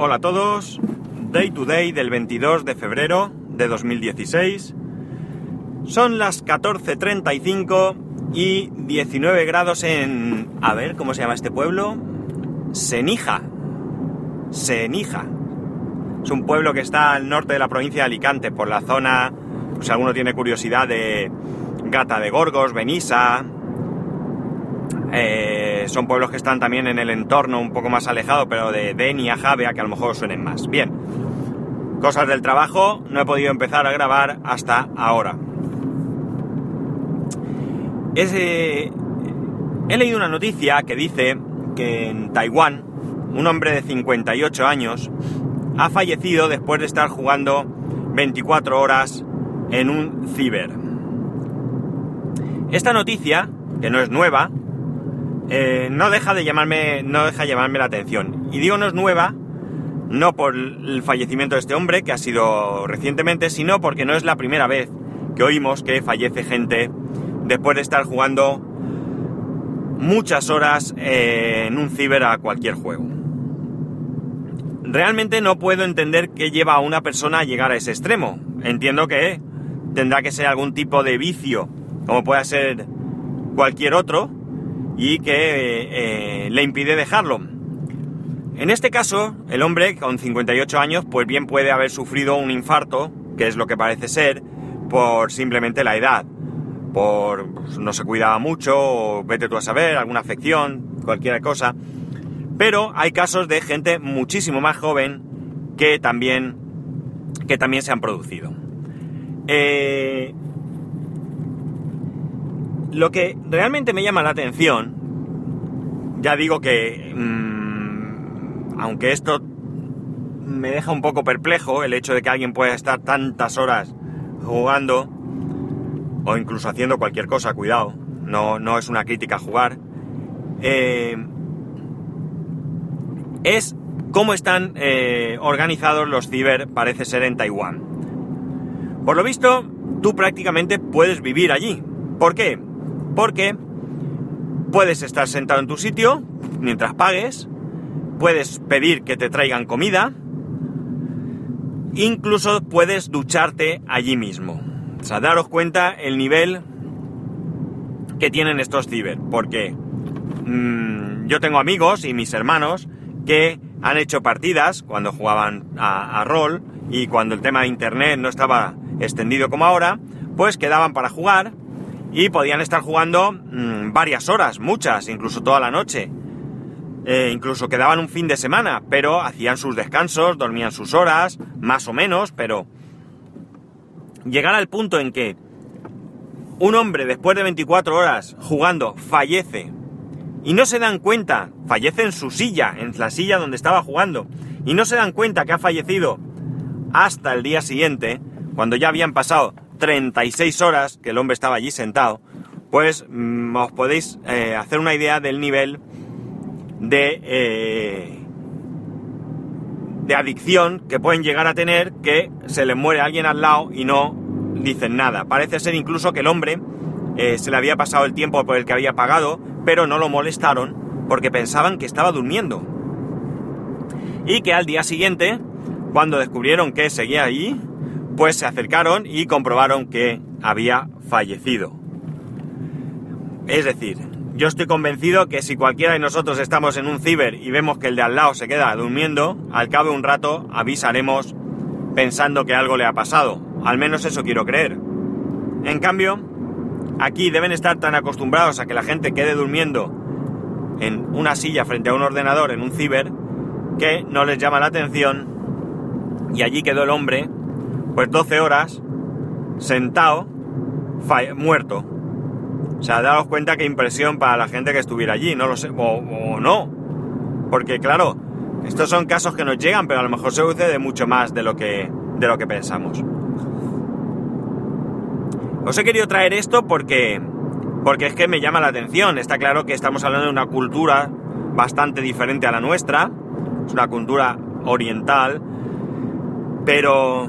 Hola a todos, Day to Day del 22 de febrero de 2016. Son las 14.35 y 19 grados en... A ver, ¿cómo se llama este pueblo? Senija. Senija. Es un pueblo que está al norte de la provincia de Alicante, por la zona, pues si alguno tiene curiosidad, de Gata de Gorgos, Benissa. Eh, son pueblos que están también en el entorno un poco más alejado, pero de Denia, Javea, que a lo mejor suenen más. Bien, cosas del trabajo, no he podido empezar a grabar hasta ahora. he leído una noticia que dice que en Taiwán un hombre de 58 años ha fallecido después de estar jugando 24 horas en un ciber. Esta noticia, que no es nueva, eh, no deja de llamarme, no deja de llamarme la atención. Y digo no es nueva, no por el fallecimiento de este hombre, que ha sido recientemente, sino porque no es la primera vez que oímos que fallece gente después de estar jugando muchas horas eh, en un ciber a cualquier juego. Realmente no puedo entender qué lleva a una persona a llegar a ese extremo. Entiendo que tendrá que ser algún tipo de vicio, como pueda ser cualquier otro, y que eh, le impide dejarlo. En este caso, el hombre con 58 años, pues bien puede haber sufrido un infarto, que es lo que parece ser, por simplemente la edad. Por pues, no se cuidaba mucho, o vete tú a saber, alguna afección, cualquier cosa. Pero hay casos de gente muchísimo más joven que también, que también se han producido. Eh, lo que realmente me llama la atención, ya digo que, mmm, aunque esto me deja un poco perplejo, el hecho de que alguien pueda estar tantas horas jugando, o incluso haciendo cualquier cosa, cuidado, no, no es una crítica jugar, eh, es cómo están eh, organizados los ciber, parece ser en Taiwán. Por lo visto, tú prácticamente puedes vivir allí. ¿Por qué? Porque puedes estar sentado en tu sitio mientras pagues, puedes pedir que te traigan comida, incluso puedes ducharte allí mismo. O sea, daros cuenta el nivel que tienen estos ciber, porque mmm, yo tengo amigos y mis hermanos que han hecho partidas cuando jugaban a rol y cuando el tema de internet no estaba extendido como ahora, pues quedaban para jugar y podían estar jugando mmm, varias horas, muchas, incluso toda la noche. Eh, incluso quedaban un fin de semana, pero hacían sus descansos, dormían sus horas, más o menos, pero llegar al punto en que un hombre después de 24 horas jugando fallece y no se dan cuenta, fallece en su silla, en la silla donde estaba jugando, y no se dan cuenta que ha fallecido hasta el día siguiente, cuando ya habían pasado 36 horas que el hombre estaba allí sentado, pues mmm, os podéis eh, hacer una idea del nivel de, eh, de adicción que pueden llegar a tener que se les muere alguien al lado y no dicen nada. Parece ser incluso que el hombre eh, se le había pasado el tiempo por el que había pagado, pero no lo molestaron porque pensaban que estaba durmiendo. Y que al día siguiente, cuando descubrieron que seguía allí, pues se acercaron y comprobaron que había fallecido. Es decir, yo estoy convencido que si cualquiera de nosotros estamos en un ciber y vemos que el de al lado se queda durmiendo, al cabo de un rato avisaremos pensando que algo le ha pasado. Al menos eso quiero creer. En cambio, aquí deben estar tan acostumbrados a que la gente quede durmiendo en una silla frente a un ordenador en un ciber que no les llama la atención y allí quedó el hombre pues 12 horas sentado, muerto. O sea, daros cuenta qué impresión para la gente que estuviera allí, no lo sé, o, no. Porque claro, estos son casos que nos llegan, pero a lo mejor se sucede mucho más de lo que, de lo que pensamos. Os he querido traer esto porque, porque es que me llama la atención. Está claro que estamos hablando de una cultura bastante diferente a la nuestra. Es una cultura oriental. Pero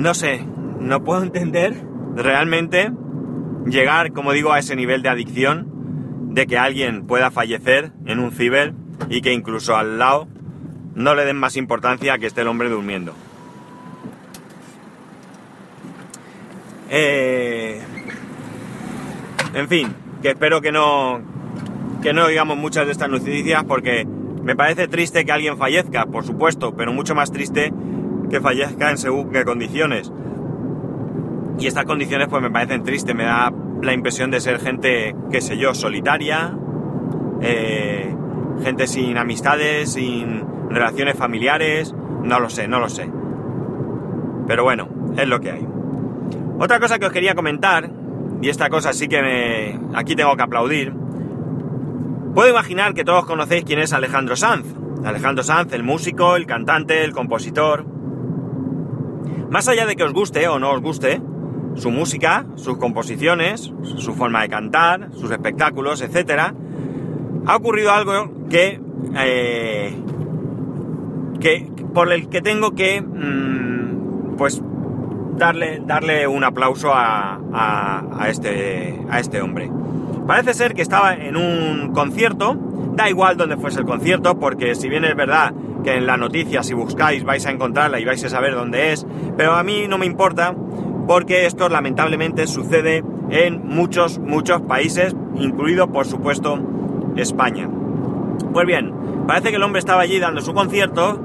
no sé, no puedo entender realmente llegar, como digo, a ese nivel de adicción de que alguien pueda fallecer en un ciber y que incluso al lado no le den más importancia a que esté el hombre durmiendo. Eh, en fin, que espero que no, que no digamos muchas de estas noticias porque me parece triste que alguien fallezca, por supuesto, pero mucho más triste que fallezca en según qué condiciones. Y estas condiciones pues me parecen tristes, me da la impresión de ser gente, qué sé yo, solitaria, eh, gente sin amistades, sin relaciones familiares, no lo sé, no lo sé. Pero bueno, es lo que hay. Otra cosa que os quería comentar, y esta cosa sí que me... aquí tengo que aplaudir, puedo imaginar que todos conocéis quién es Alejandro Sanz. Alejandro Sanz, el músico, el cantante, el compositor. Más allá de que os guste o no os guste, su música, sus composiciones, su forma de cantar, sus espectáculos, etc., ha ocurrido algo que, eh, que por el que tengo que, mm, pues, darle, darle un aplauso a, este, a este hombre. Parece ser que estaba en un concierto, da igual donde fuese el concierto, porque si bien es verdad que en la noticia, si buscáis, vais a encontrarla y vais a saber dónde es, pero a mí no me importa, porque esto lamentablemente sucede en muchos, muchos países, incluido por supuesto España. Pues bien, parece que el hombre estaba allí dando su concierto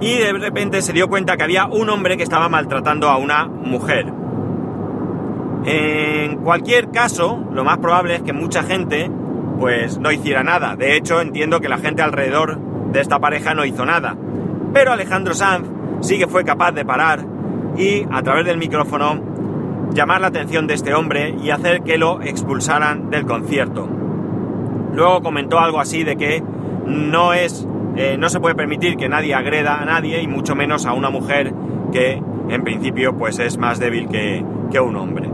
y de repente se dio cuenta que había un hombre que estaba maltratando a una mujer. En cualquier caso, lo más probable es que mucha gente pues no hiciera nada. De hecho, entiendo que la gente alrededor de esta pareja no hizo nada. Pero Alejandro Sanz sí que fue capaz de parar y a través del micrófono llamar la atención de este hombre y hacer que lo expulsaran del concierto. Luego comentó algo así de que no es eh, no se puede permitir que nadie agreda a nadie y mucho menos a una mujer que en principio pues es más débil que, un hombre.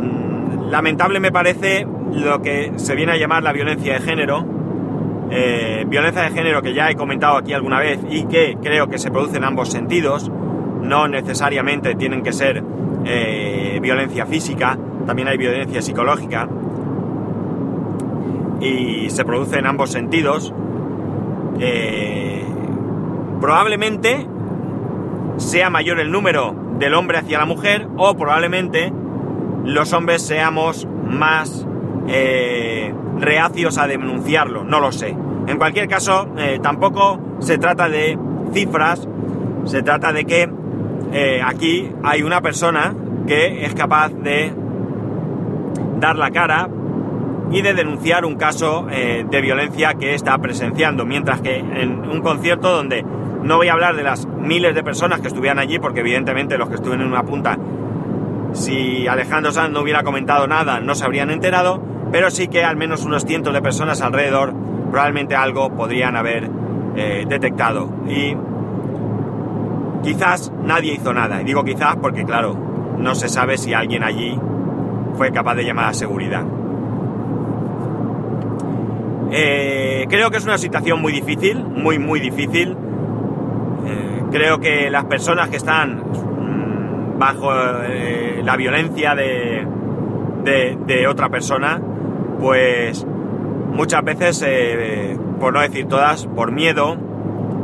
Mm, lamentable me parece lo que se viene a llamar la violencia de género. Eh, violencia de género que ya he comentado aquí alguna vez y que creo que se produce en ambos sentidos. No necesariamente tienen que ser eh, violencia física, también hay violencia psicológica. Y se produce en ambos sentidos. Eh, probablemente sea mayor el número del hombre hacia la mujer o probablemente los hombres seamos más reacios a denunciarlo, no lo sé. En cualquier caso, eh, tampoco se trata de cifras, se trata de que aquí hay una persona que es capaz de dar la cara y de denunciar un caso eh, de violencia que está presenciando, mientras que en un concierto donde no voy a hablar de las miles de personas que estuvieran allí, porque evidentemente los que estuvieron en una punta, si Alejandro Sanz no hubiera comentado nada, no se habrían enterado, pero sí que al menos unos cientos de personas alrededor probablemente algo podrían haber eh, detectado. Y quizás nadie hizo nada, y digo quizás porque claro, no se sabe si alguien allí fue capaz de llamar a seguridad. Eh, creo que es una situación muy difícil, muy, muy difícil. Eh, creo que las personas que están mm, bajo la violencia de, de, otra persona, pues muchas veces, por no decir todas, por miedo,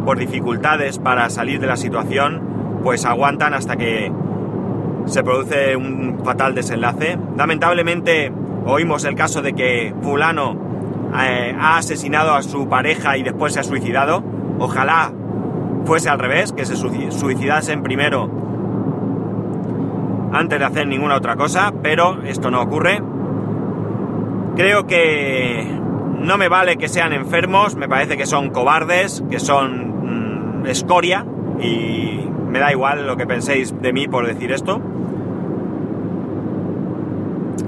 por dificultades para salir de la situación, pues aguantan hasta que se produce un fatal desenlace. Lamentablemente oímos el caso de que fulano eh, ha asesinado a su pareja y después se ha suicidado. Ojalá fuese al revés, que se suicidasen primero antes de hacer ninguna otra cosa, pero esto no ocurre. Creo que no me vale que sean enfermos, me parece que son cobardes, que son mm, escoria y me da igual lo que penséis de mí por decir esto.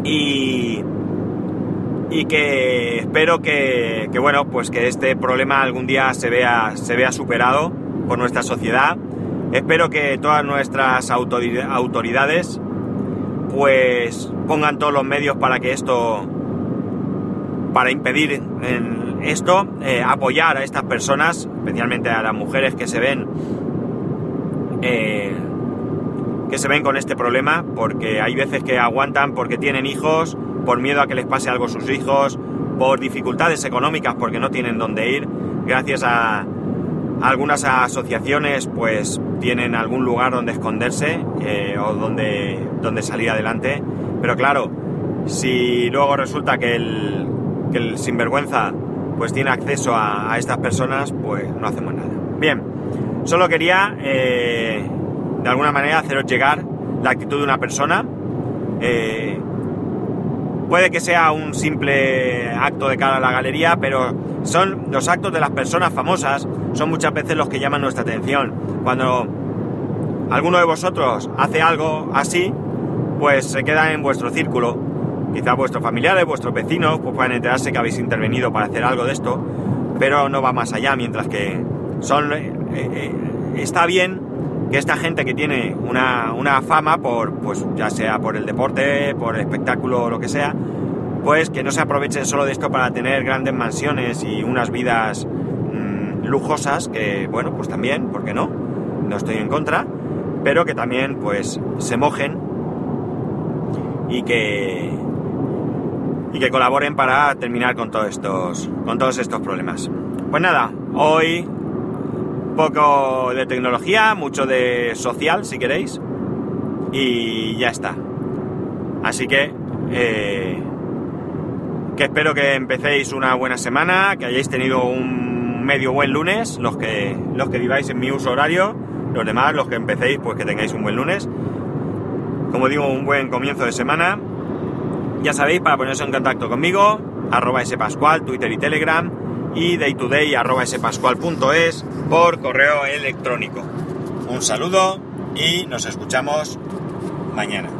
Y y que espero que, bueno, pues que este problema algún día se vea, se vea superado por nuestra sociedad. Espero que todas nuestras autoridades pues pongan todos los medios para que esto, para impedir esto, eh, apoyar a estas personas, especialmente a las mujeres que se ven eh, que se ven con este problema, porque hay veces que aguantan porque tienen hijos, por miedo a que les pase algo a sus hijos, por dificultades económicas porque no tienen dónde ir. gracias a, algunas asociaciones pues tienen algún lugar donde esconderse eh, o donde, donde salir adelante. Pero claro, si luego resulta que el, el sinvergüenza pues tiene acceso a, estas personas, pues no hacemos nada. Bien, solo quería eh, de alguna manera haceros llegar la actitud de una persona. Eh, puede que sea un simple acto de cara a la galería, pero son los actos de las personas famosas, son muchas veces los que llaman nuestra atención. Cuando alguno de vosotros hace algo así, pues se queda en vuestro círculo. Quizá vuestros familiares, vuestros vecinos, pues puedan enterarse que habéis intervenido para hacer algo de esto, pero no va más allá, mientras que son... Eh, eh, está bien que esta gente que tiene una, una, fama por, pues ya sea por el deporte, por el espectáculo o lo que sea, pues que no se aprovechen solo de esto para tener grandes mansiones y unas vidas mmm, lujosas, que bueno, pues también, ¿por qué no? No estoy en contra, pero que también pues se mojen y que y que colaboren para terminar con todos estos con todos estos problemas. Pues nada, hoy poco de tecnología, mucho de social si queréis y ya está. Así que eh, que espero que empecéis una buena semana, que hayáis tenido un medio buen lunes, los que, los que viváis en mi uso horario, los demás, los que empecéis, pues que tengáis un buen lunes. Como digo, un buen comienzo de semana. Ya sabéis, para poneros en contacto conmigo, arroba spascual, Twitter y Telegram, y daytoday arroba spascual.es por correo electrónico. Un saludo y nos escuchamos mañana.